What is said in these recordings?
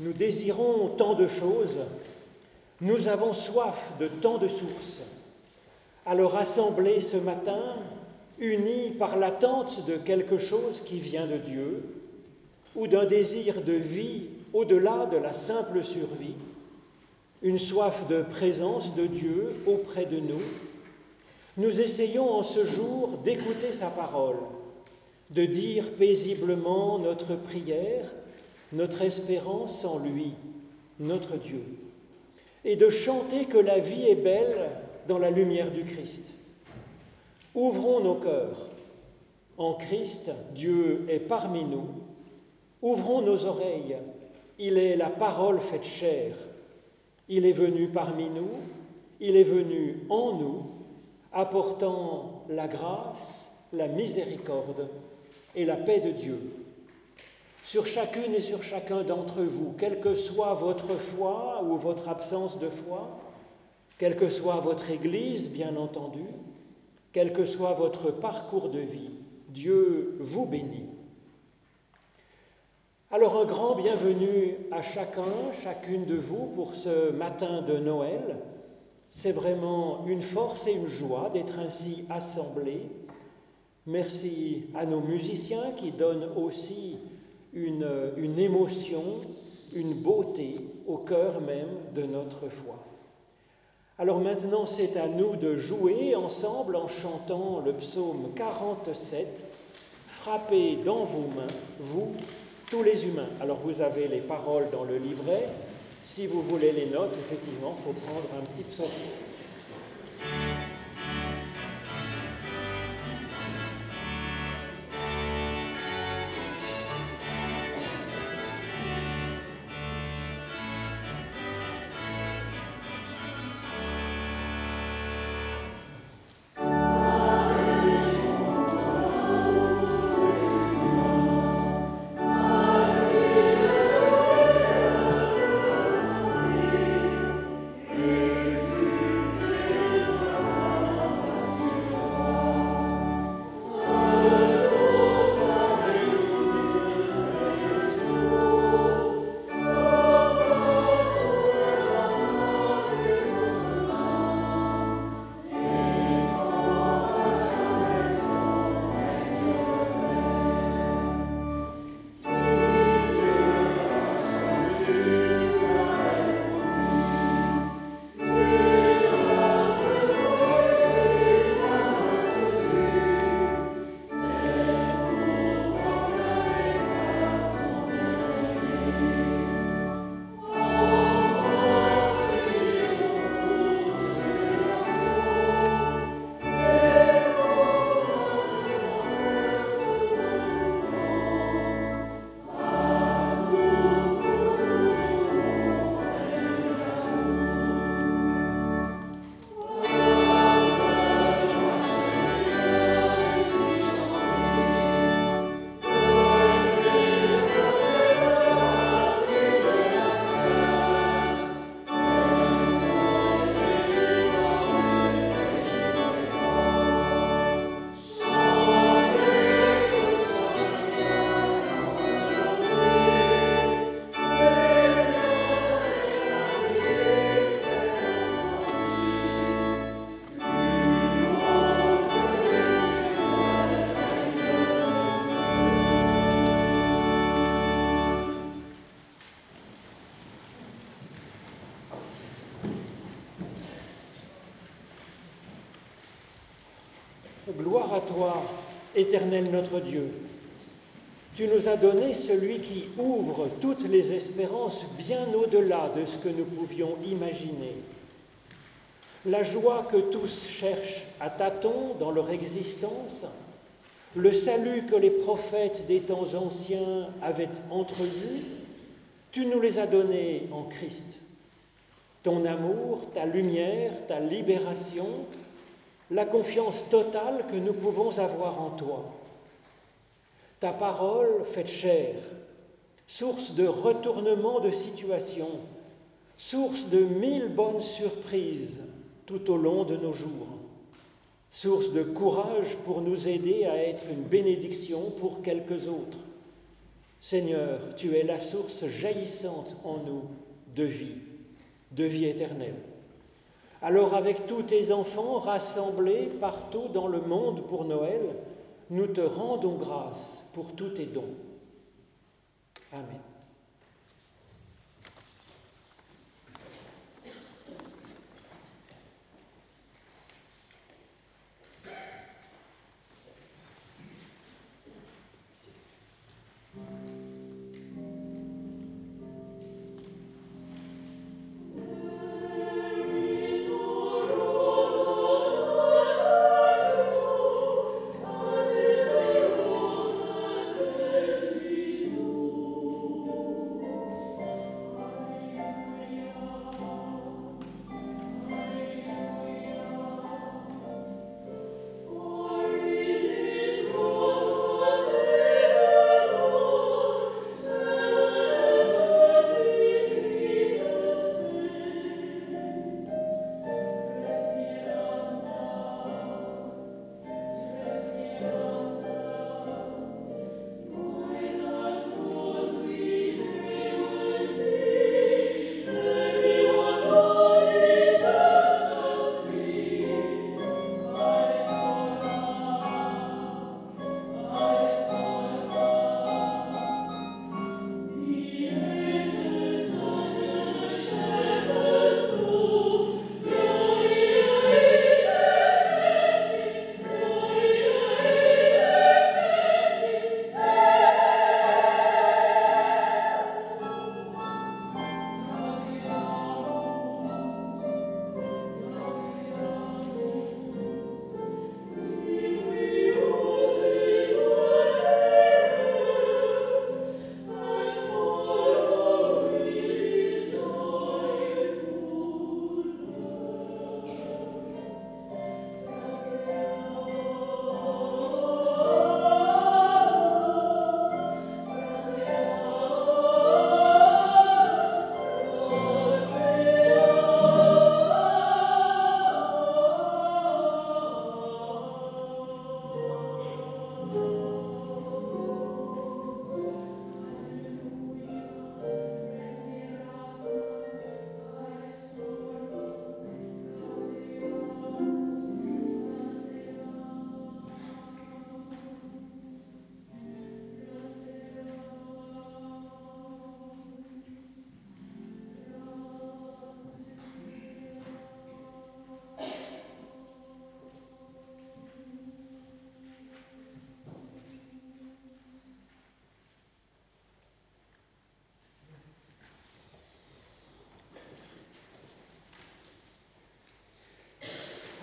nous désirons tant de choses, nous avons soif de tant de sources. Alors assemblés ce matin, unis par l'attente de quelque chose qui vient de Dieu, ou d'un désir de vie au-delà de la simple survie, une soif de présence de Dieu auprès de nous, nous essayons en ce jour d'écouter sa parole, de dire paisiblement notre prière, notre espérance en lui, notre Dieu, et de chanter que la vie est belle dans la lumière du Christ. Ouvrons nos cœurs. En Christ, Dieu est parmi nous. Ouvrons nos oreilles. Il est la parole faite chair. Il est venu parmi nous. Il est venu en nous, apportant la grâce, la miséricorde et la paix de Dieu. Sur chacune et sur chacun d'entre vous, quelle que soit votre foi ou votre absence de foi, quelle que soit votre Église, bien entendu, quel que soit votre parcours de vie, Dieu vous bénit. Alors un grand bienvenue à chacun, chacune de vous pour ce matin de Noël. C'est vraiment une force et une joie d'être ainsi assemblés. Merci à nos musiciens qui donnent aussi une, émotion, une beauté au cœur même de notre foi. Alors maintenant, c'est à nous de jouer ensemble en chantant le psaume 47, Frappez dans vos mains, vous, tous les humains. Alors vous avez les paroles dans le livret. Si vous voulez les notes, effectivement, il faut prendre un petit psaume. Éternel notre Dieu. Tu nous as donné celui qui ouvre toutes les espérances bien au-delà de ce que nous pouvions imaginer. La joie que tous cherchent à tâtons dans leur existence, le salut que les prophètes des temps anciens avaient entrevu, tu nous les as donnés en Christ. Ton amour, ta lumière, ta libération, la confiance totale que nous pouvons avoir en toi. Ta parole faite chair, source de retournement de situation, source de mille bonnes surprises tout au long de nos jours, source de courage pour nous aider à être une bénédiction pour quelques autres, Seigneur, tu es la source jaillissante en nous de vie, de vie éternelle. Alors avec tous tes enfants rassemblés partout dans le monde pour Noël, nous te rendons grâce pour tous tes dons. Amen.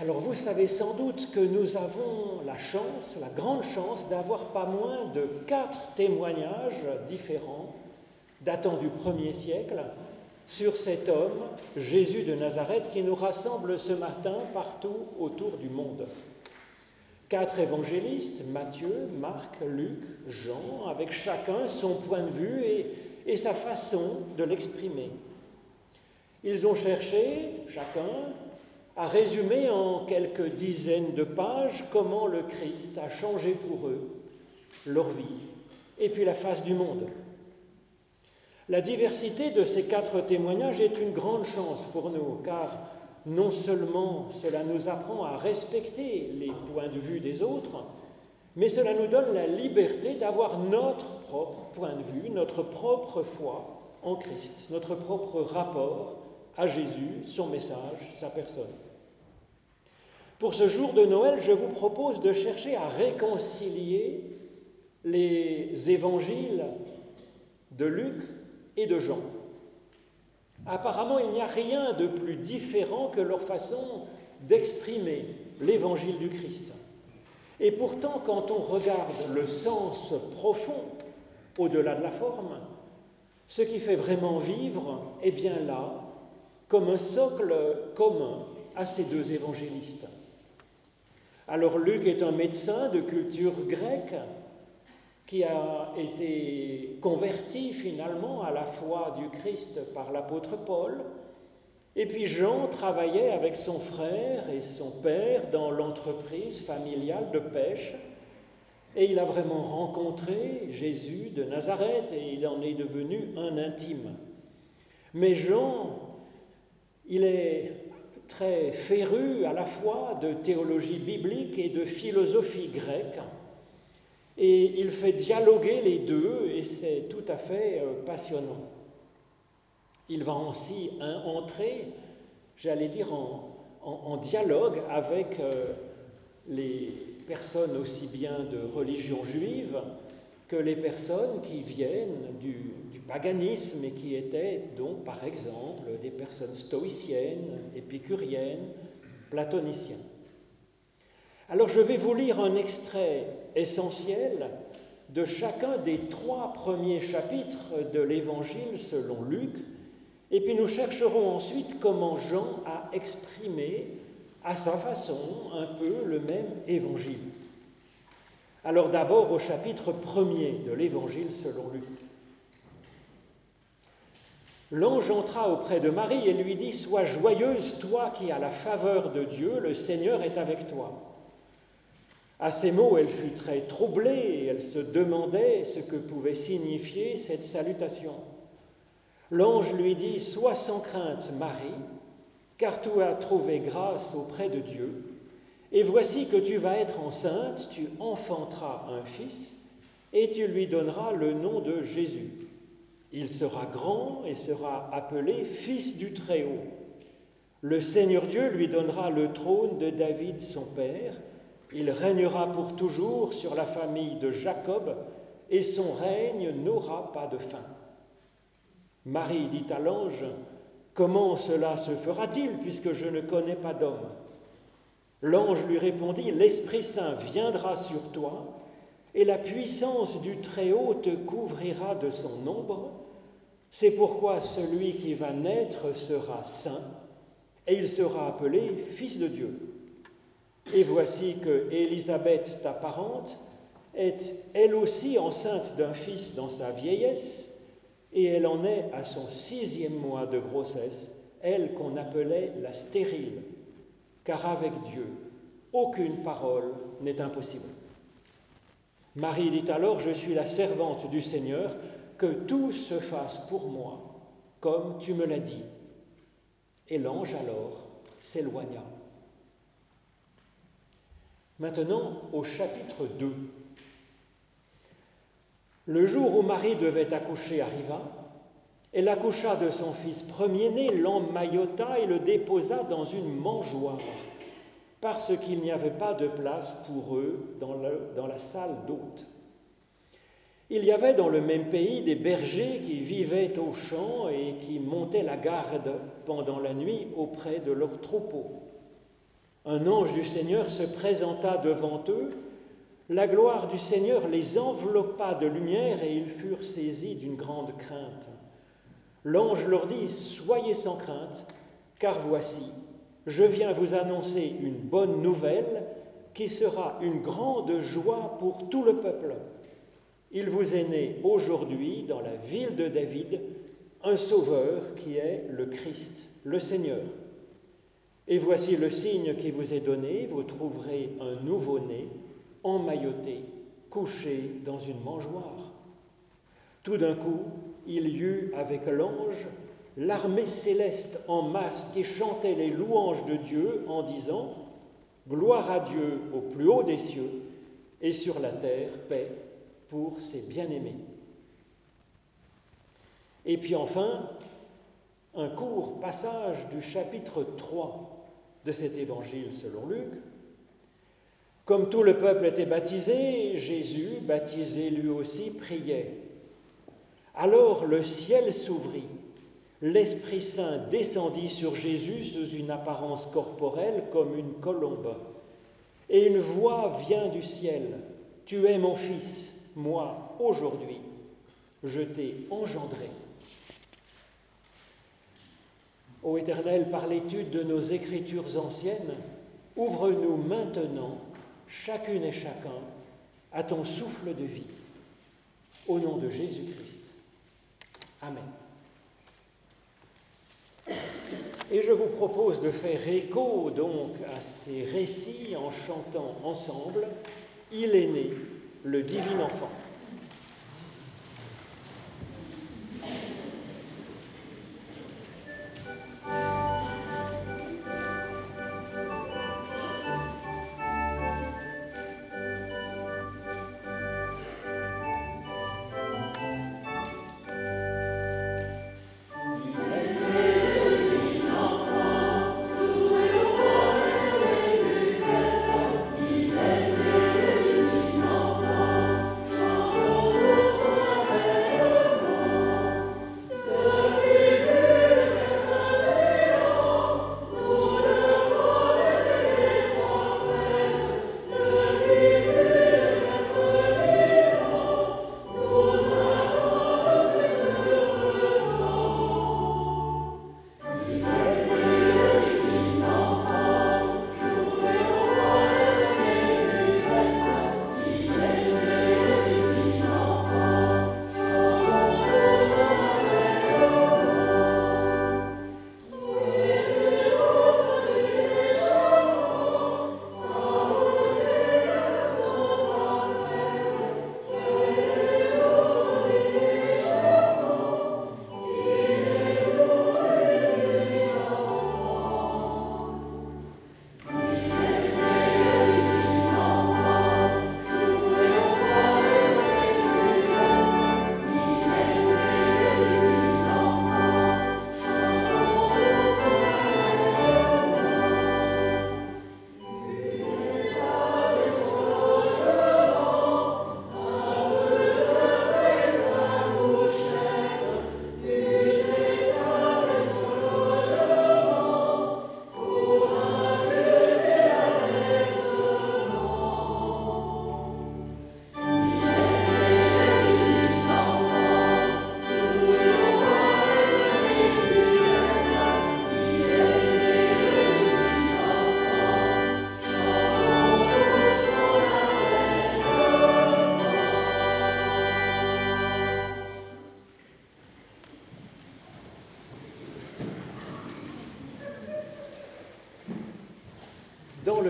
Alors vous savez sans doute que nous avons la chance, la grande chance d'avoir pas moins de quatre témoignages différents datant du premier siècle sur cet homme, Jésus de Nazareth, qui nous rassemble ce matin partout autour du monde. Quatre évangélistes, Matthieu, Marc, Luc, Jean, avec chacun son point de vue et, et sa façon de l'exprimer. Ils ont cherché, chacun, à résumer en quelques dizaines de pages comment le Christ a changé pour eux leur vie et puis la face du monde. La diversité de ces quatre témoignages est une grande chance pour nous, car non seulement cela nous apprend à respecter les points de vue des autres, mais cela nous donne la liberté d'avoir notre propre point de vue, notre propre foi en Christ, notre propre rapport à Jésus, son message, sa personne. Pour ce jour de Noël, je vous propose de chercher à réconcilier les évangiles de Luc et de Jean. Apparemment, il n'y a rien de plus différent que leur façon d'exprimer l'évangile du Christ. Et pourtant, quand on regarde le sens profond, au-delà de la forme, ce qui fait vraiment vivre est bien là, comme un socle commun à ces deux évangélistes. Alors Luc est un médecin de culture grecque qui a été converti finalement à la foi du Christ par l'apôtre Paul. Et puis Jean travaillait avec son frère et son père dans l'entreprise familiale de pêche. Et il a vraiment rencontré Jésus de Nazareth et il en est devenu un intime. Mais Jean, il est très féru à la fois de théologie biblique et de philosophie grecque. Et il fait dialoguer les deux et c'est tout à fait euh, passionnant. Il va aussi entrer, j'allais dire, en, dialogue avec euh, les personnes aussi bien de religion juive que les personnes qui viennent du, paganisme et qui étaient donc par exemple des personnes stoïciennes, épicuriennes, platoniciennes. Alors je vais vous lire un extrait essentiel de chacun des trois premiers chapitres de l'Évangile selon Luc, et puis nous chercherons ensuite comment Jean a exprimé à sa façon un peu le même Évangile. Alors d'abord au chapitre premier de l'Évangile selon Luc. L'ange entra auprès de Marie et lui dit, Sois joyeuse, toi qui as la faveur de Dieu, le Seigneur est avec toi. À ces mots, elle fut très troublée et elle se demandait ce que pouvait signifier cette salutation. L'ange lui dit, Sois sans crainte, Marie, car tu as trouvé grâce auprès de Dieu. Et voici que tu vas être enceinte, tu enfanteras un fils, et tu lui donneras le nom de Jésus. Il sera grand et sera appelé Fils du Très-Haut. Le Seigneur Dieu lui donnera le trône de David son père. Il régnera pour toujours sur la famille de Jacob, et son règne n'aura pas de fin. Marie dit à l'ange, Comment cela se fera-t-il puisque je ne connais pas d'homme? L'ange lui répondit, L'Esprit Saint viendra sur toi, et la puissance du Très-Haut te couvrira de son ombre. C'est pourquoi celui qui va naître sera saint, et il sera appelé Fils de Dieu. Et voici que Élisabeth, ta parente, est elle aussi enceinte d'un fils dans sa vieillesse, et elle en est à son sixième mois de grossesse, elle qu'on appelait la stérile, car avec Dieu, aucune parole n'est impossible. Marie dit alors, je suis la servante du Seigneur, que tout se fasse pour moi, comme tu me l'as dit. Et l'ange alors s'éloigna. Maintenant au chapitre 2. Le jour où Marie devait accoucher arriva. Elle accoucha de son fils premier-né, l'emmaillota et le déposa dans une mangeoire, parce qu'il n'y avait pas de place pour eux dans, la salle d'hôte. Il y avait dans le même pays des bergers qui vivaient aux champs et qui montaient la garde pendant la nuit auprès de leurs troupeaux. Un ange du Seigneur se présenta devant eux la gloire du Seigneur les enveloppa de lumière et ils furent saisis d'une grande crainte. L'ange leur dit, Soyez sans crainte, car voici, je viens vous annoncer une bonne nouvelle qui sera une grande joie pour tout le peuple. Il vous est né aujourd'hui dans la ville de David un sauveur qui est le Christ, le Seigneur. Et voici le signe qui vous est donné, vous trouverez un nouveau-né emmailloté, couché dans une mangeoire. Tout d'un coup, il y eut avec l'ange l'armée céleste en masse qui chantait les louanges de Dieu en disant Gloire à Dieu au plus haut des cieux et sur la terre paix pour ses bien-aimés. Et puis enfin, un court passage du chapitre 3 de cet évangile selon Luc, comme tout le peuple était baptisé, Jésus, baptisé lui aussi, priait. Alors le ciel s'ouvrit, l'Esprit Saint descendit sur Jésus sous une apparence corporelle comme une colombe. Et une voix vient du ciel, Tu es mon Fils, moi, aujourd'hui, je t'ai engendré. Ô Éternel, par l'étude de nos écritures anciennes, ouvre-nous maintenant chacune et chacun, à ton souffle de vie. Au nom de Jésus-Christ. Amen. Et je vous propose de faire écho donc à ces récits en chantant ensemble Il est né, le divin enfant.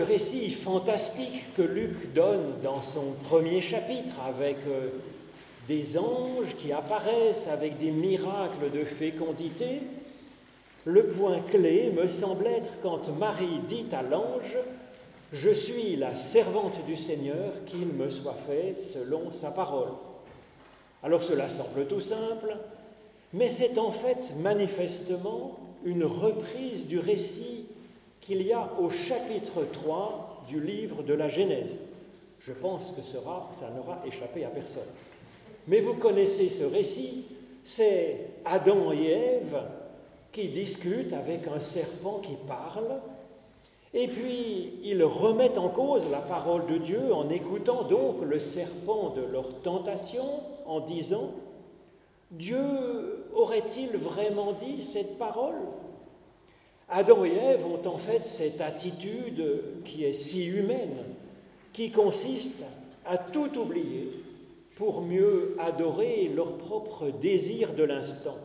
Récit fantastique que Luc donne dans son premier chapitre avec euh, des anges qui apparaissent avec des miracles de fécondité, le point clé me semble être quand Marie dit à l'ange Je suis la servante du Seigneur, qu'il me soit fait selon sa parole. Alors cela semble tout simple, mais c'est en fait manifestement une reprise du récit qu'il y a au chapitre 3 du livre de la Genèse. Je pense que ça n'aura échappé à personne. Mais vous connaissez ce récit, c'est Adam et Ève qui discutent avec un serpent qui parle, et puis ils remettent en cause la parole de Dieu en écoutant donc le serpent de leur tentation en disant, Dieu aurait-il vraiment dit cette parole? Adam et Ève ont en fait cette attitude qui est si humaine, qui consiste à tout oublier pour mieux adorer leur propre désir de l'instant.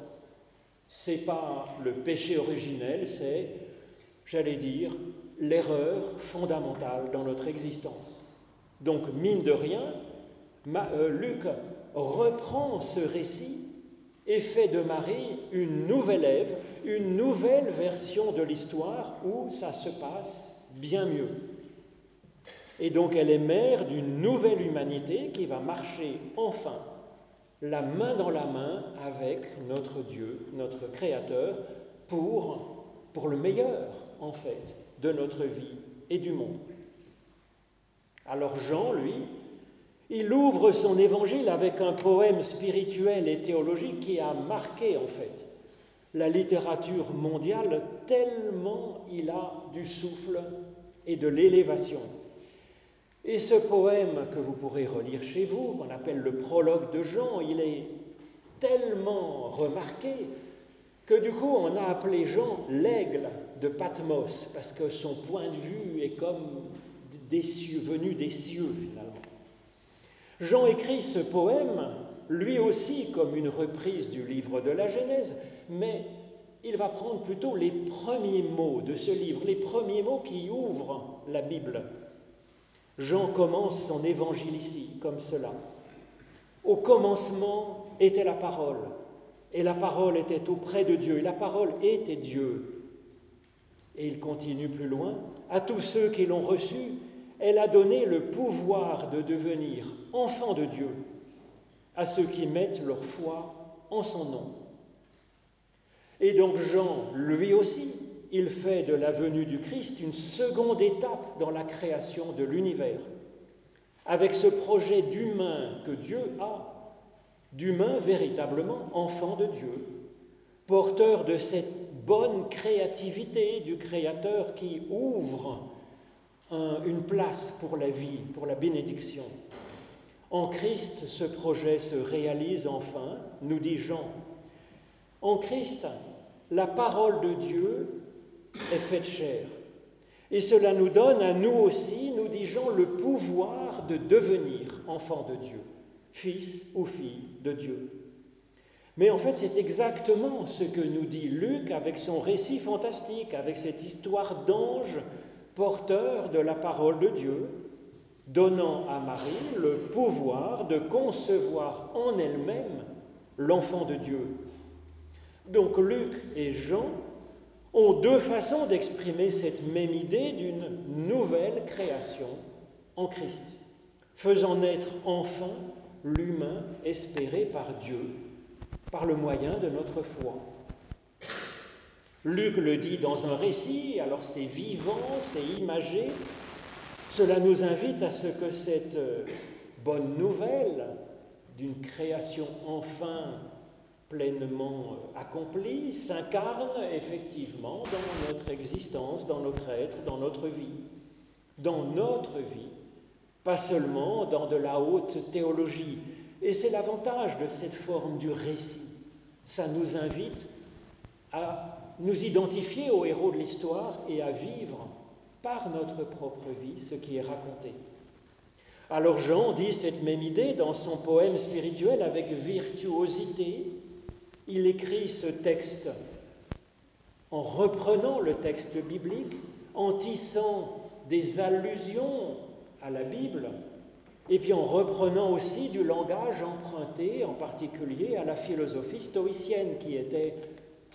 C'est pas le péché originel, c'est, j'allais dire, l'erreur fondamentale dans notre existence. Donc, mine de rien, euh, Luc reprend ce récit et fait de Marie une nouvelle Ève, une nouvelle version de l'histoire où ça se passe bien mieux. Et donc elle est mère d'une nouvelle humanité qui va marcher enfin la main dans la main avec notre Dieu, notre Créateur, pour, pour le meilleur, en fait, de notre vie et du monde. Alors Jean, lui, il ouvre son évangile avec un poème spirituel et théologique qui a marqué en fait la littérature mondiale tellement il a du souffle et de l'élévation. Et ce poème que vous pourrez relire chez vous, qu'on appelle le prologue de Jean, il est tellement remarqué que du coup on a appelé Jean l'aigle de Patmos, parce que son point de vue est comme des cieux, venu des cieux. Jean écrit ce poème, lui aussi comme une reprise du livre de la Genèse, mais il va prendre plutôt les premiers mots de ce livre, les premiers mots qui ouvrent la Bible. Jean commence son évangile ici comme cela. Au commencement était la parole, et la parole était auprès de Dieu, et la parole était Dieu. Et il continue plus loin, à tous ceux qui l'ont reçu, elle a donné le pouvoir de devenir enfants de Dieu, à ceux qui mettent leur foi en son nom. Et donc Jean, lui aussi, il fait de la venue du Christ une seconde étape dans la création de l'univers, avec ce projet d'humain que Dieu a, d'humain véritablement enfant de Dieu, porteur de cette bonne créativité du Créateur qui ouvre une place pour la vie, pour la bénédiction. En Christ, ce projet se réalise enfin, nous dit Jean. En Christ, la parole de Dieu est faite chair. Et cela nous donne à nous aussi, nous dit Jean, le pouvoir de devenir enfant de Dieu, fils ou fille de Dieu. Mais en fait, c'est exactement ce que nous dit Luc avec son récit fantastique, avec cette histoire d'ange porteur de la parole de Dieu, donnant à Marie le pouvoir de concevoir en elle-même l'enfant de Dieu. Donc Luc et Jean ont deux façons d'exprimer cette même idée d'une nouvelle création en Christ, faisant naître enfin l'humain espéré par Dieu par le moyen de notre foi. Luc le dit dans un récit, alors c'est vivant, c'est imagé. Cela nous invite à ce que cette bonne nouvelle d'une création enfin pleinement accomplie s'incarne effectivement dans notre existence, dans notre être, dans notre vie. Dans notre vie, pas seulement dans de la haute théologie. Et c'est l'avantage de cette forme du récit. Ça nous invite à nous identifier aux héros de l'histoire et à vivre par notre propre vie ce qui est raconté. Alors Jean dit cette même idée dans son poème spirituel avec virtuosité. Il écrit ce texte en reprenant le texte biblique, en tissant des allusions à la Bible, et puis en reprenant aussi du langage emprunté en particulier à la philosophie stoïcienne qui était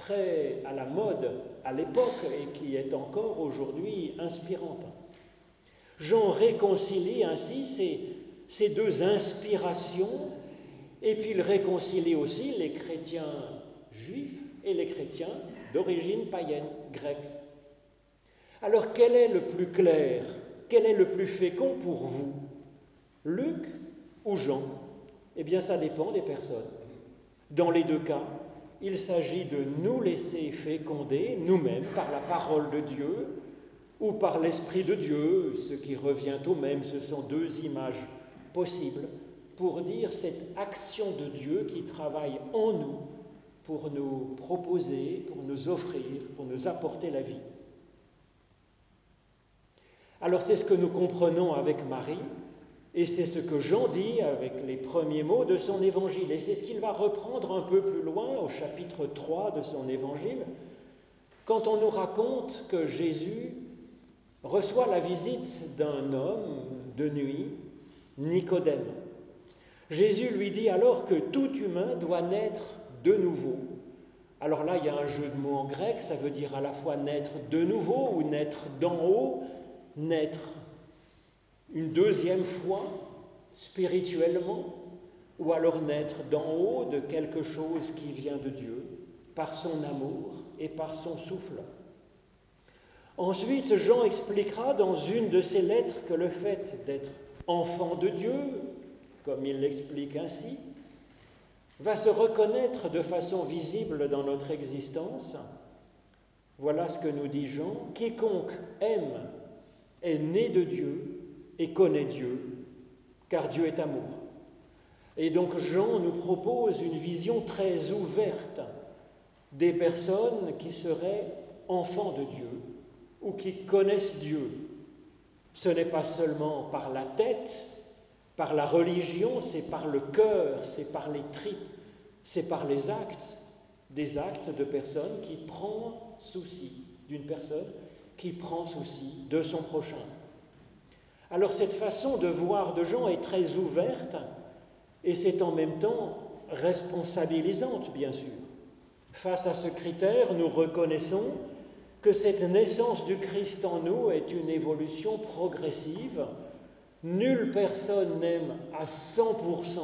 très à la mode à l'époque et qui est encore aujourd'hui inspirante. Jean réconcilie ainsi ces, ces deux inspirations et puis il réconcilie aussi les chrétiens juifs et les chrétiens d'origine païenne, grecque. Alors quel est le plus clair, quel est le plus fécond pour vous? Luc ou Jean? Eh bien ça dépend des personnes. Dans les deux cas, il s'agit de nous laisser féconder nous-mêmes par la parole de Dieu ou par l'Esprit de Dieu, ce qui revient au même, ce sont deux images possibles pour dire cette action de Dieu qui travaille en nous pour nous proposer, pour nous offrir, pour nous apporter la vie. Alors c'est ce que nous comprenons avec Marie, et c'est ce que Jean dit avec les premiers mots de son évangile. Et c'est ce qu'il va reprendre un peu plus loin au chapitre 3 de son évangile, quand on nous raconte que Jésus reçoit la visite d'un homme de nuit, Nicodème. Jésus lui dit alors que tout humain doit naître de nouveau. Alors là, il y a un jeu de mots en grec, ça veut dire à la fois naître de nouveau ou naître d'en haut, naître une deuxième fois spirituellement, ou alors naître d'en haut de quelque chose qui vient de Dieu, par son amour et par son souffle. Ensuite, Jean expliquera dans une de ses lettres que le fait d'être enfant de Dieu, comme il l'explique ainsi, va se reconnaître de façon visible dans notre existence. Voilà ce que nous dit Jean, quiconque aime est né de Dieu et connaît Dieu, car Dieu est amour. Et donc Jean nous propose une vision très ouverte des personnes qui seraient enfants de Dieu ou qui connaissent Dieu. Ce n'est pas seulement par la tête, par la religion, c'est par le cœur, c'est par les tripes, c'est par les actes, des actes de personnes qui prennent souci d'une personne, qui prend souci de son prochain. Alors cette façon de voir de Jean est très ouverte et c'est en même temps responsabilisante, bien sûr. Face à ce critère, nous reconnaissons que cette naissance du Christ en nous est une évolution progressive. Nulle personne n'aime à 100%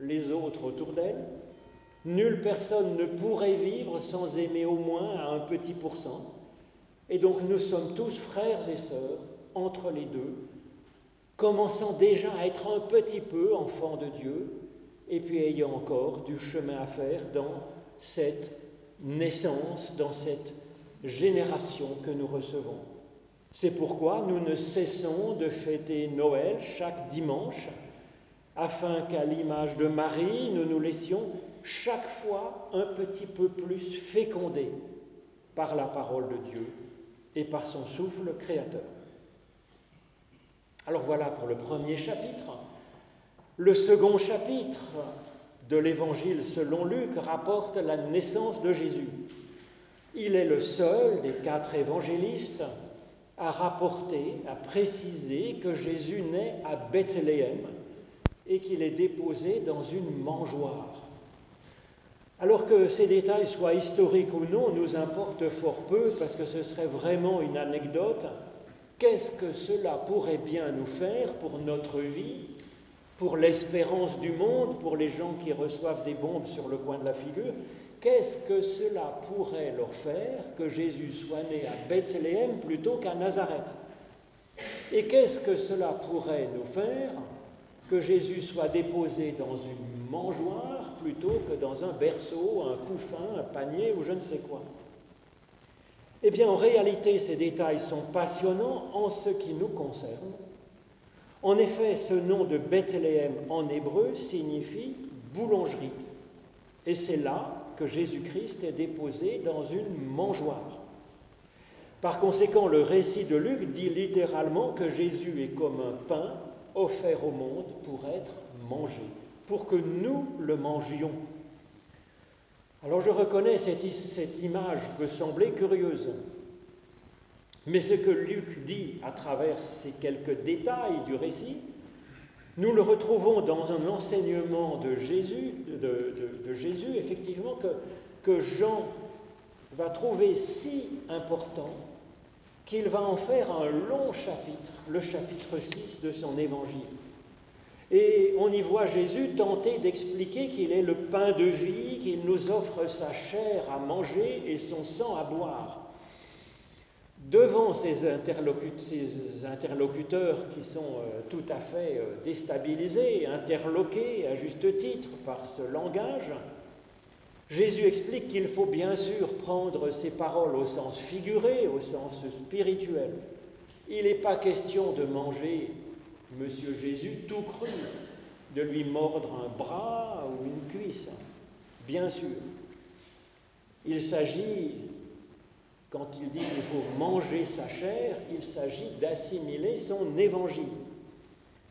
les autres autour d'elle. Nulle personne ne pourrait vivre sans aimer au moins à un petit pourcent. Et donc nous sommes tous frères et sœurs entre les deux, commençant déjà à être un petit peu enfants de Dieu, et puis ayant encore du chemin à faire dans cette naissance, dans cette génération que nous recevons. C'est pourquoi nous ne cessons de fêter Noël chaque dimanche, afin qu'à l'image de Marie, nous nous laissions chaque fois un petit peu plus fécondés par la parole de Dieu et par son souffle créateur. Alors voilà pour le premier chapitre. Le second chapitre de l'Évangile selon Luc rapporte la naissance de Jésus. Il est le seul des quatre évangélistes à rapporter, à préciser que Jésus naît à Bethléem et qu'il est déposé dans une mangeoire. Alors que ces détails soient historiques ou non, nous importe fort peu parce que ce serait vraiment une anecdote. Qu'est-ce que cela pourrait bien nous faire pour notre vie, pour l'espérance du monde, pour les gens qui reçoivent des bombes sur le coin de la figure? Qu'est-ce que cela pourrait leur faire que Jésus soit né à Bethléem plutôt qu'à Nazareth? Et qu'est-ce que cela pourrait nous faire que Jésus soit déposé dans une mangeoire plutôt que dans un berceau, un couffin, un panier ou je ne sais quoi? Eh bien, en réalité, ces détails sont passionnants en ce qui nous concerne. En effet, ce nom de Bethléem en hébreu signifie boulangerie. Et c'est là que Jésus-Christ est déposé dans une mangeoire. Par conséquent, le récit de Luc dit littéralement que Jésus est comme un pain offert au monde pour être mangé, pour que nous le mangions. Alors je reconnais cette, cette image peut sembler curieuse, mais ce que Luc dit à travers ces quelques détails du récit, nous le retrouvons dans un enseignement de Jésus, effectivement, que Jean va trouver si important qu'il va en faire un long chapitre, le chapitre 6 de son évangile. Et on y voit Jésus tenter d'expliquer qu'il est le pain de vie, qu'il nous offre sa chair à manger et son sang à boire. Devant ces, interlocuteurs qui sont euh, tout à fait euh, déstabilisés, interloqués à juste titre par ce langage, Jésus explique qu'il faut bien sûr prendre ces paroles au sens figuré, au sens spirituel. Il n'est pas question de manger Monsieur Jésus tout cru, de lui mordre un bras ou une cuisse, bien sûr. Il s'agit, quand il dit qu'il faut manger sa chair, il s'agit d'assimiler son évangile.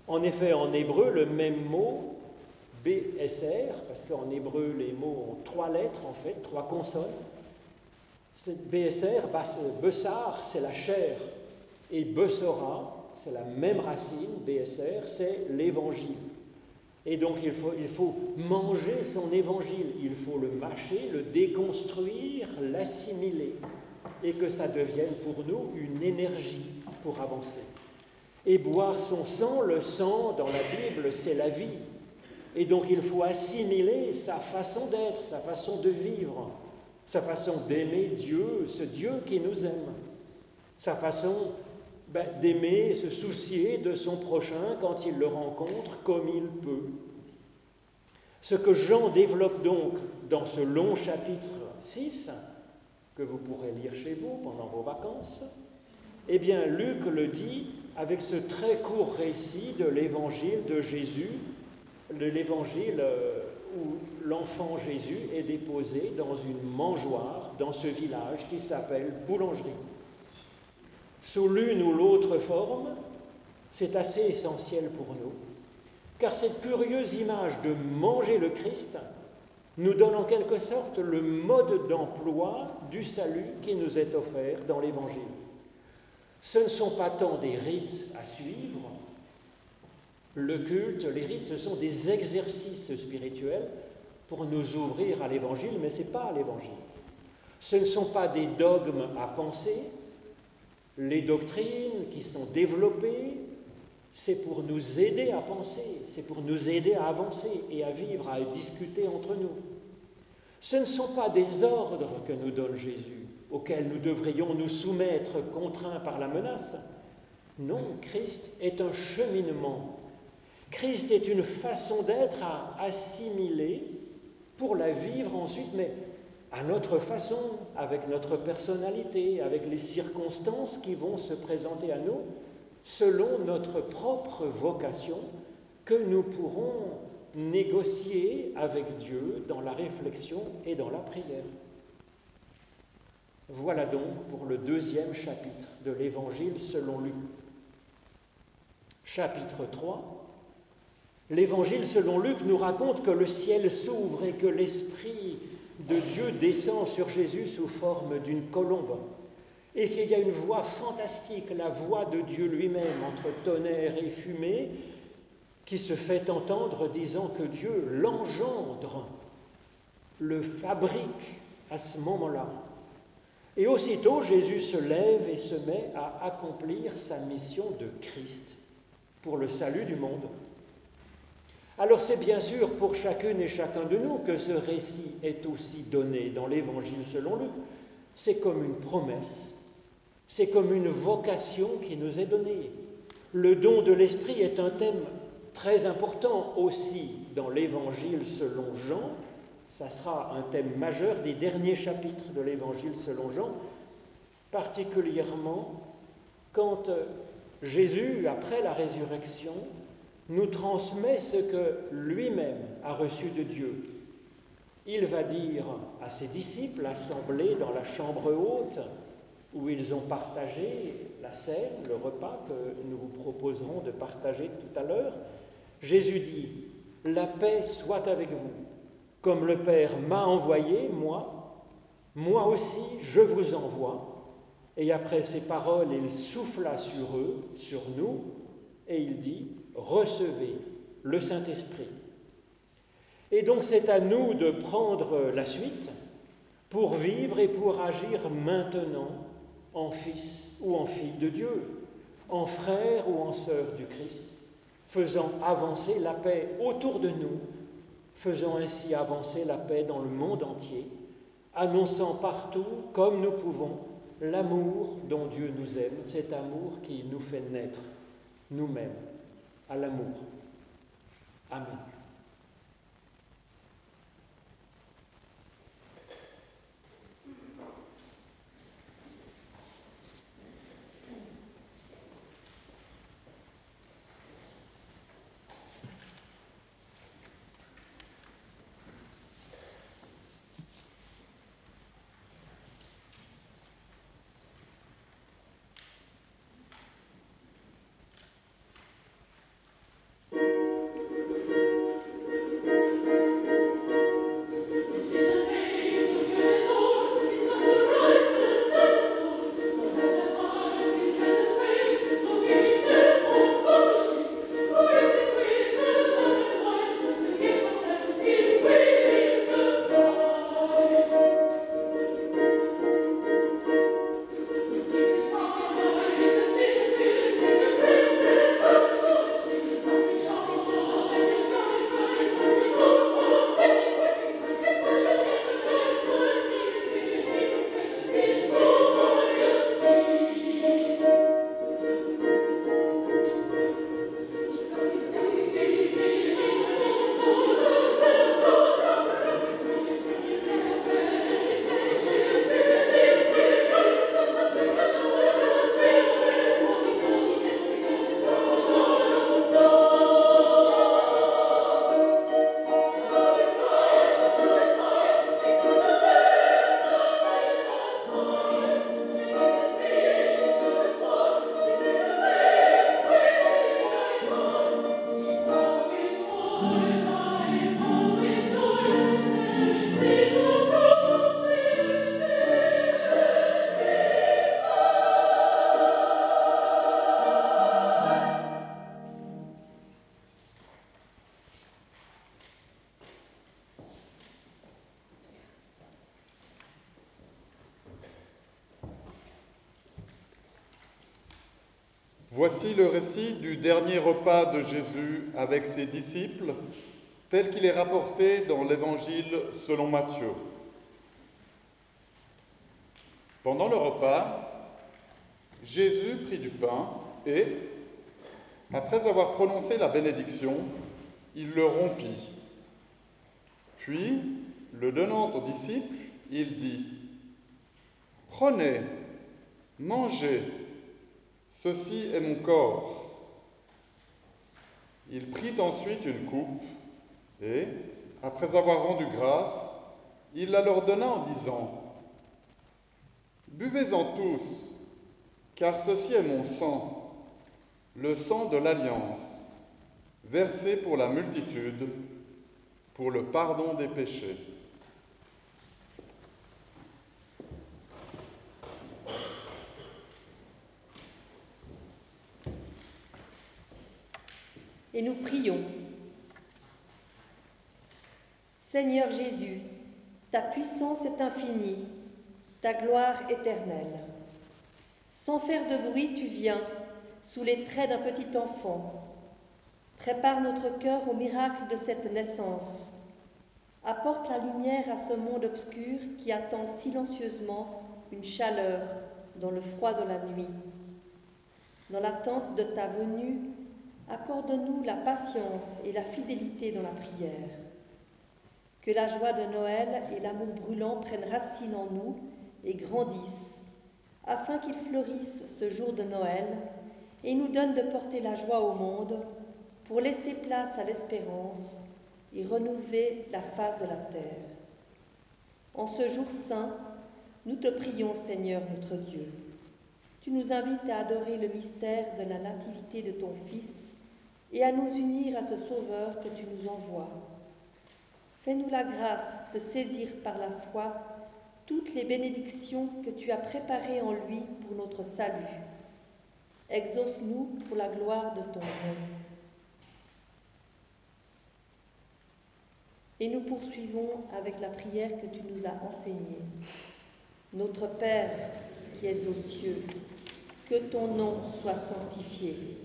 En effet, en hébreu, le même mot BSR, parce qu'en hébreu, les mots ont trois lettres, en fait, trois consonnes. BSR, Bessar, c'est la chair, et Bessora, c'est la même racine, BSR, c'est l'évangile. Et donc il faut, il faut manger son évangile, il faut le mâcher, le déconstruire, l'assimiler, et que ça devienne pour nous une énergie pour avancer. Et boire son sang, le sang dans la Bible, c'est la vie. Et donc il faut assimiler sa façon d'être, sa façon de vivre, sa façon d'aimer Dieu, ce Dieu qui nous aime, sa façon ben, d'aimer et se soucier de son prochain quand il le rencontre comme il peut. Ce que Jean développe donc dans ce long chapitre 6, que vous pourrez lire chez vous pendant vos vacances, eh bien Luc le dit avec ce très court récit de l'évangile de Jésus de l'évangile euh, où l'enfant Jésus est déposé dans une mangeoire dans ce village qui s'appelle boulangerie. Sous l'une ou l'autre forme, c'est assez essentiel pour nous, car cette curieuse image de manger le Christ nous donne en quelque sorte le mode d'emploi du salut qui nous est offert dans l'Évangile. Ce ne sont pas tant des rites à suivre, le culte, les rites, ce sont des exercices spirituels pour nous ouvrir à l'Évangile, mais ce n'est pas l'Évangile. Ce ne sont pas des dogmes à penser, les doctrines qui sont développées, c'est pour nous aider à penser, c'est pour nous aider à avancer et à vivre, à discuter entre nous. Ce ne sont pas des ordres que nous donne Jésus, auxquels nous devrions nous soumettre contraints par la menace. Non, Christ est un cheminement. Christ est une façon d'être à assimiler pour la vivre ensuite, mais à notre façon, avec notre personnalité, avec les circonstances qui vont se présenter à nous, selon notre propre vocation que nous pourrons négocier avec Dieu dans la réflexion et dans la prière. Voilà donc pour le deuxième chapitre de l'Évangile selon Luc. Chapitre 3. L'Évangile selon Luc nous raconte que le ciel s'ouvre et que l'Esprit de Dieu descend sur Jésus sous forme d'une colombe et qu'il y a une voix fantastique, la voix de Dieu lui-même entre tonnerre et fumée, qui se fait entendre disant que Dieu l'engendre, le fabrique à ce moment-là. Et aussitôt, Jésus se lève et se met à accomplir sa mission de Christ pour le salut du monde. Alors c'est bien sûr pour chacune et chacun de nous que ce récit est aussi donné dans l'Évangile selon Luc. C'est comme une promesse, c'est comme une vocation qui nous est donnée. Le don de l'Esprit est un thème très important aussi dans l'Évangile selon Jean. Ça sera un thème majeur des derniers chapitres de l'Évangile selon Jean, particulièrement quand Jésus, après la résurrection, nous transmet ce que lui-même a reçu de Dieu. Il va dire à ses disciples assemblés dans la chambre haute, où ils ont partagé la scène, le repas que nous vous proposerons de partager tout à l'heure, Jésus dit, La paix soit avec vous. Comme le Père m'a envoyé, moi, moi aussi je vous envoie. Et après ces paroles, il souffla sur eux, sur nous, et il dit, recevez le Saint-Esprit. Et donc c'est à nous de prendre la suite pour vivre et pour agir maintenant en fils ou en fille de Dieu, en frère ou en sœur du Christ, faisant avancer la paix autour de nous, faisant ainsi avancer la paix dans le monde entier, annonçant partout, comme nous pouvons, l'amour dont Dieu nous aime, cet amour qui nous fait naître nous-mêmes à l'amour. Amen. Du dernier repas de Jésus avec ses disciples, tel qu'il est rapporté dans l'Évangile selon Matthieu. Pendant le repas, Jésus prit du pain et, après avoir prononcé la bénédiction, il le rompit. Puis, le donnant aux disciples, il dit, Prenez, mangez, Ceci est mon corps. Il prit ensuite une coupe et, après avoir rendu grâce, il la leur donna en disant, Buvez-en tous, car ceci est mon sang, le sang de l'alliance, versé pour la multitude, pour le pardon des péchés. Et nous prions. Seigneur Jésus, ta puissance est infinie, ta gloire éternelle. Sans faire de bruit, tu viens, sous les traits d'un petit enfant. Prépare notre cœur au miracle de cette naissance. Apporte la lumière à ce monde obscur qui attend silencieusement une chaleur dans le froid de la nuit. Dans l'attente de ta venue, accorde-nous la patience et la fidélité dans la prière. Que la joie de Noël et l'amour brûlant prennent racine en nous et grandissent, afin qu'ils fleurissent ce jour de Noël et nous donnent de porter la joie au monde pour laisser place à l'espérance et renouveler la face de la terre. En ce jour saint, nous te prions, Seigneur notre Dieu. Tu nous invites à adorer le mystère de la nativité de ton Fils et à nous unir à ce Sauveur que tu nous envoies. Fais-nous la grâce de saisir par la foi toutes les bénédictions que tu as préparées en lui pour notre salut. Exauce-nous pour la gloire de ton nom. Et nous poursuivons avec la prière que tu nous as enseignée. Notre Père qui es aux cieux, que ton nom soit sanctifié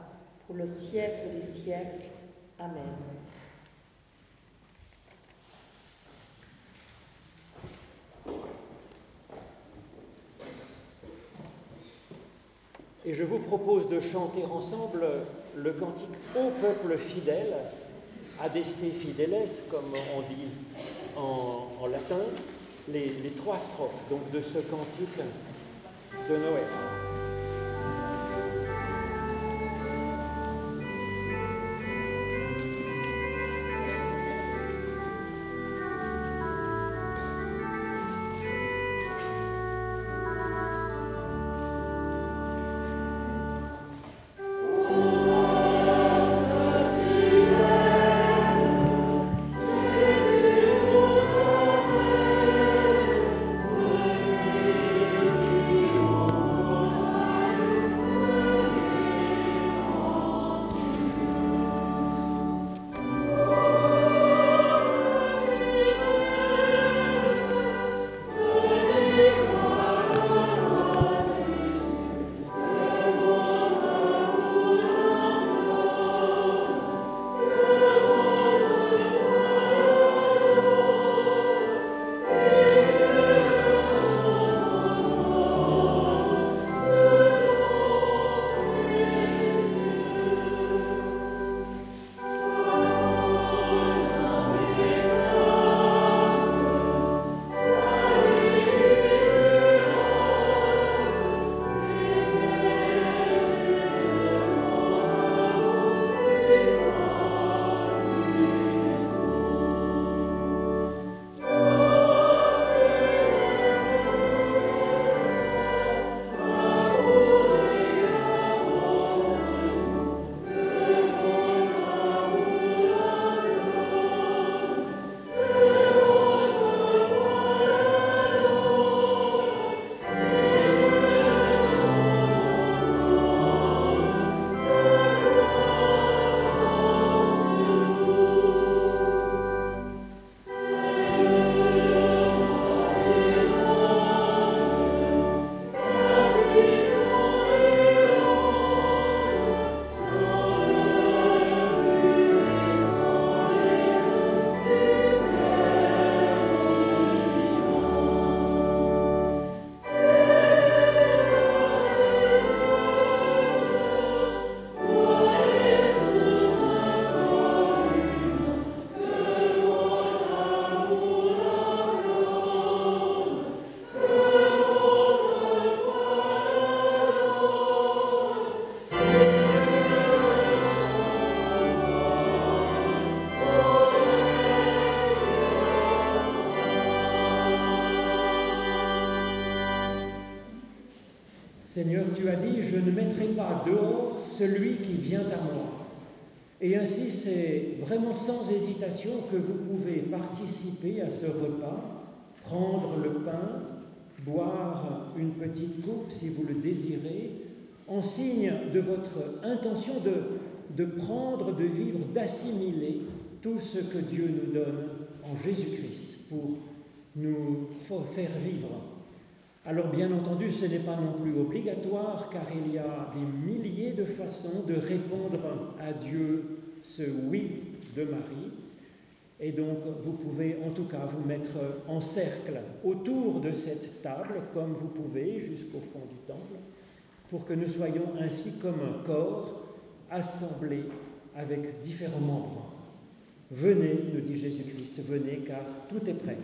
pour le siècle des siècles. Amen. Et je vous propose de chanter ensemble le cantique Ô peuple fidèle, Adeste Fideles, comme on dit en, latin, les, les trois strophes donc, de ce cantique de Noël. Seigneur, tu as dit, je ne mettrai pas dehors celui qui vient à moi. Et ainsi, c'est vraiment sans hésitation que vous pouvez participer à ce repas, prendre le pain, boire une petite coupe si vous le désirez, en signe de votre intention de, de prendre, de vivre, d'assimiler tout ce que Dieu nous donne en Jésus-Christ pour nous faire vivre. Alors bien entendu, ce n'est pas non plus obligatoire car il y a des milliers de façons de répondre à Dieu ce oui de Marie. Et donc vous pouvez en tout cas vous mettre en cercle autour de cette table comme vous pouvez jusqu'au fond du temple pour que nous soyons ainsi comme un corps assemblé avec différents membres. Venez, nous dit Jésus-Christ, venez car tout est prêt.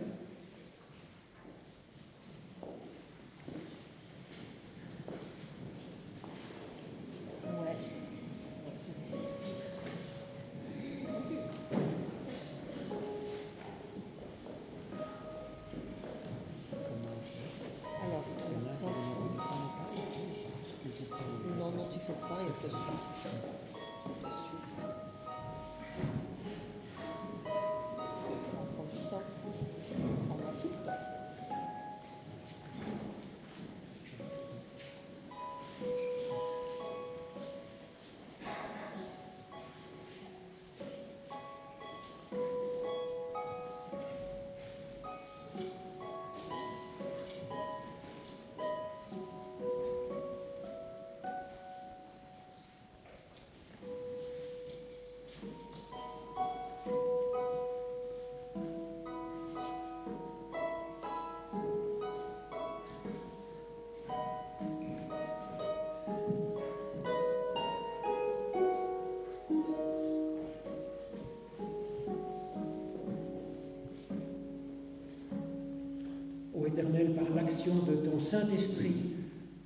De ton Saint-Esprit,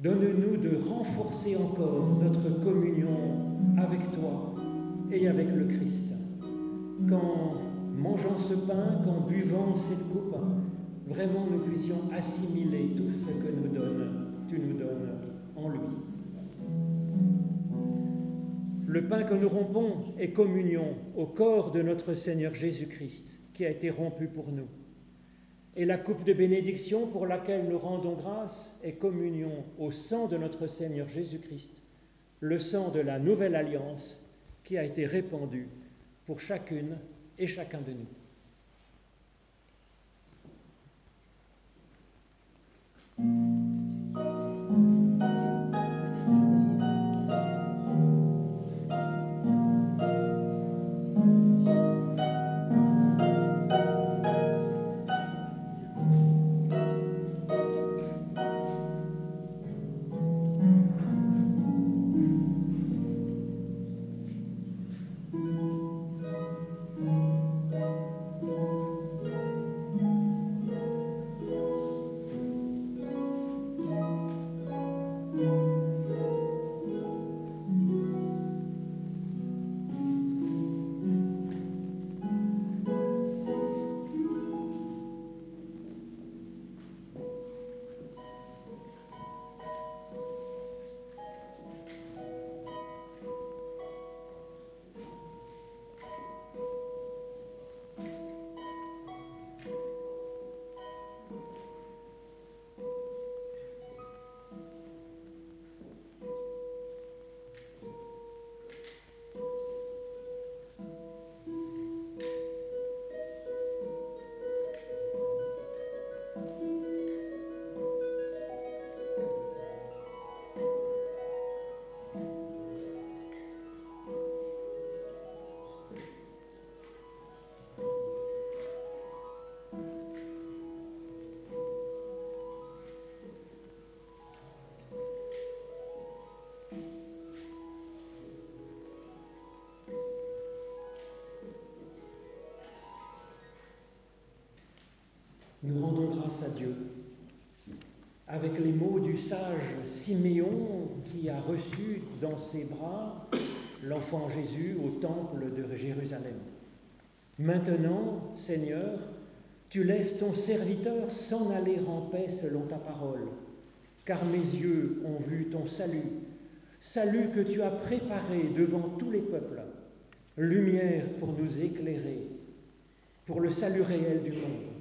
donne-nous de renforcer encore notre communion avec toi et avec le Christ. Qu'en mangeant ce pain, qu'en buvant cette coupe, vraiment nous puissions assimiler tout ce que nous donnes, tu nous donnes en lui. Le pain que nous rompons est communion au corps de notre Seigneur Jésus-Christ qui a été rompu pour nous. Et la coupe de bénédiction pour laquelle nous rendons grâce est communion au sang de notre Seigneur Jésus-Christ, le sang de la nouvelle alliance qui a été répandu pour chacune et chacun de nous. Nous rendons grâce à Dieu avec les mots du sage Siméon qui a reçu dans ses bras l'enfant Jésus au temple de Jérusalem. Maintenant, Seigneur, tu laisses ton serviteur s'en aller en paix selon ta parole. car mes yeux ont vu ton salut, salut que tu as préparé devant tous les peuples, lumière pour nous éclairer, pour le salut réel du monde.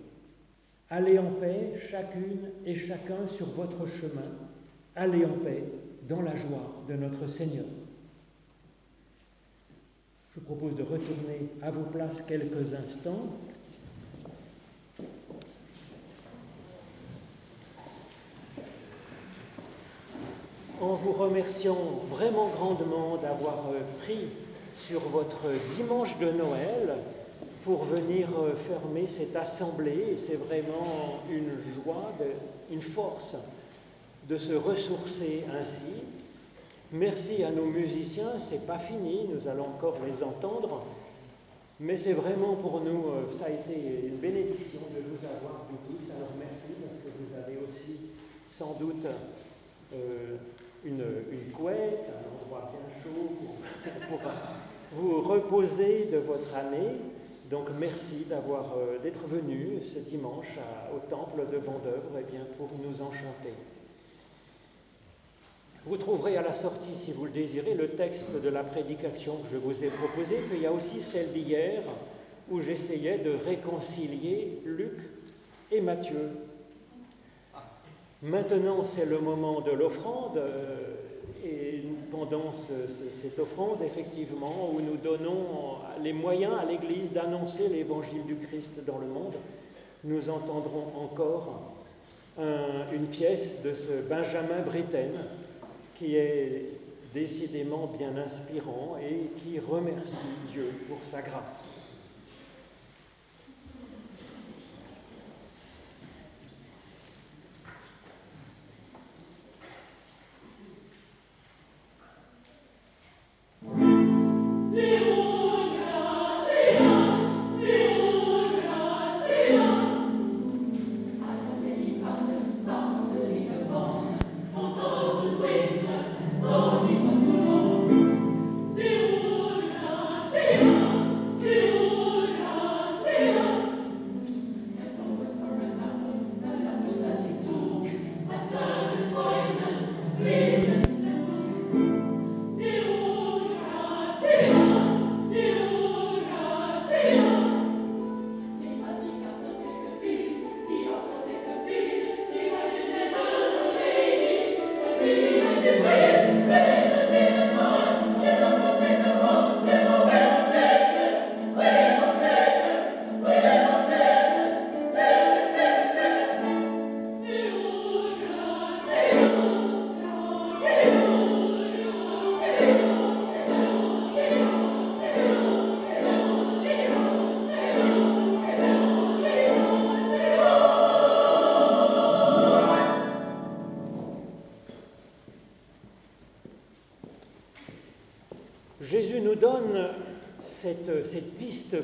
Allez en paix, chacune et chacun sur votre chemin, allez en paix dans la joie de notre Seigneur. Je vous propose de retourner à vos places quelques instants. En vous remerciant vraiment grandement d'avoir euh, pris sur votre dimanche de Noël pour venir euh, fermer cette assemblée. C'est vraiment une joie, une force de se ressourcer ainsi Merci à nos musiciens, c'est pas fini, nous allons encore les entendre, mais c'est vraiment pour nous, euh, ça a été une bénédiction de vous avoir tous. Alors merci parce que vous avez aussi sans doute euh, une, couette, un endroit bien chaud pour, vous reposer de votre année. Donc merci d'avoir euh, d'être venu ce dimanche au temple de Vendœuvre et eh bien, pour nous enchanter. Vous trouverez à la sortie, si vous le désirez, le texte de la prédication que je vous ai proposé, puis il y a aussi celle d'hier où j'essayais de réconcilier Luc et Matthieu. Maintenant, c'est le moment de l'offrande, euh, et pendant cette offrande, effectivement, où nous donnons les moyens à l'Église d'annoncer l'évangile du Christ dans le monde, nous entendrons encore une pièce de ce Benjamin Britten, qui est décidément bien inspirant et qui remercie Dieu pour sa grâce.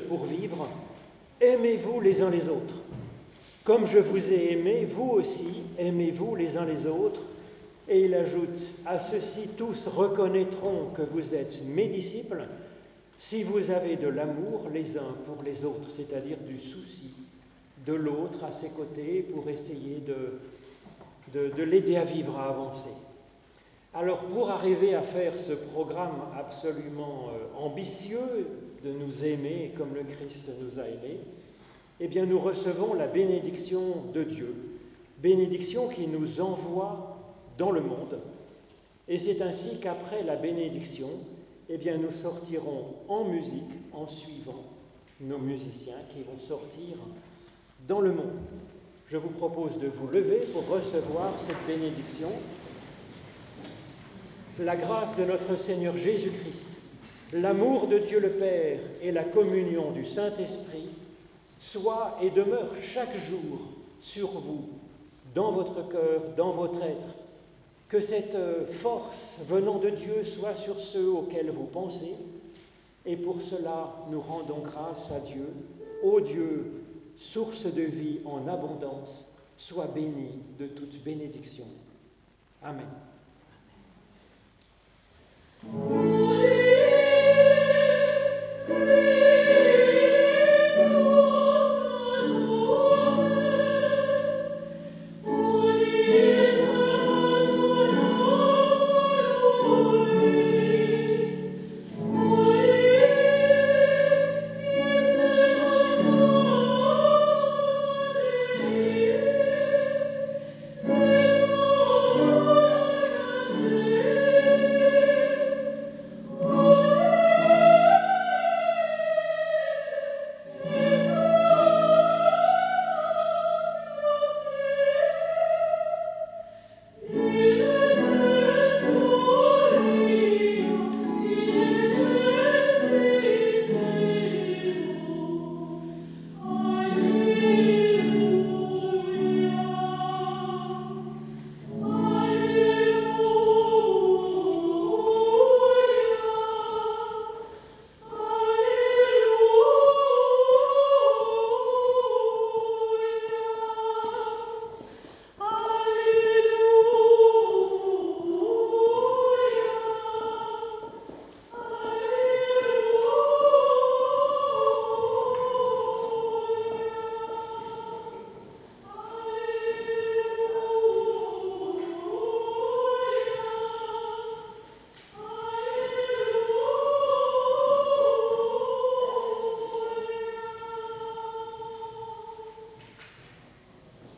Pour vivre, aimez-vous les uns les autres. Comme je vous ai aimé, vous aussi, aimez-vous les uns les autres. Et il ajoute, à ceci tous reconnaîtront que vous êtes mes disciples si vous avez de l'amour les uns pour les autres, c'est-à-dire du souci de l'autre à ses côtés pour essayer de l'aider à vivre, à avancer. Alors pour arriver à faire ce programme absolument euh, ambitieux de nous aimer comme le Christ nous a aimés, eh bien nous recevons la bénédiction de Dieu, bénédiction qui nous envoie dans le monde. Et c'est ainsi qu'après la bénédiction, eh bien nous sortirons en musique en suivant nos musiciens qui vont sortir dans le monde. Je vous propose de vous lever pour recevoir cette bénédiction la grâce de notre Seigneur Jésus-Christ, l'amour de Dieu le Père et la communion du Saint-Esprit soient et demeurent chaque jour sur vous, dans votre cœur, dans votre être. Que cette force venant de Dieu soit sur ceux auxquels vous pensez. Et pour cela, nous rendons grâce à Dieu. Ô Dieu, source de vie en abondance, sois béni de toute bénédiction. Amen. Ooh.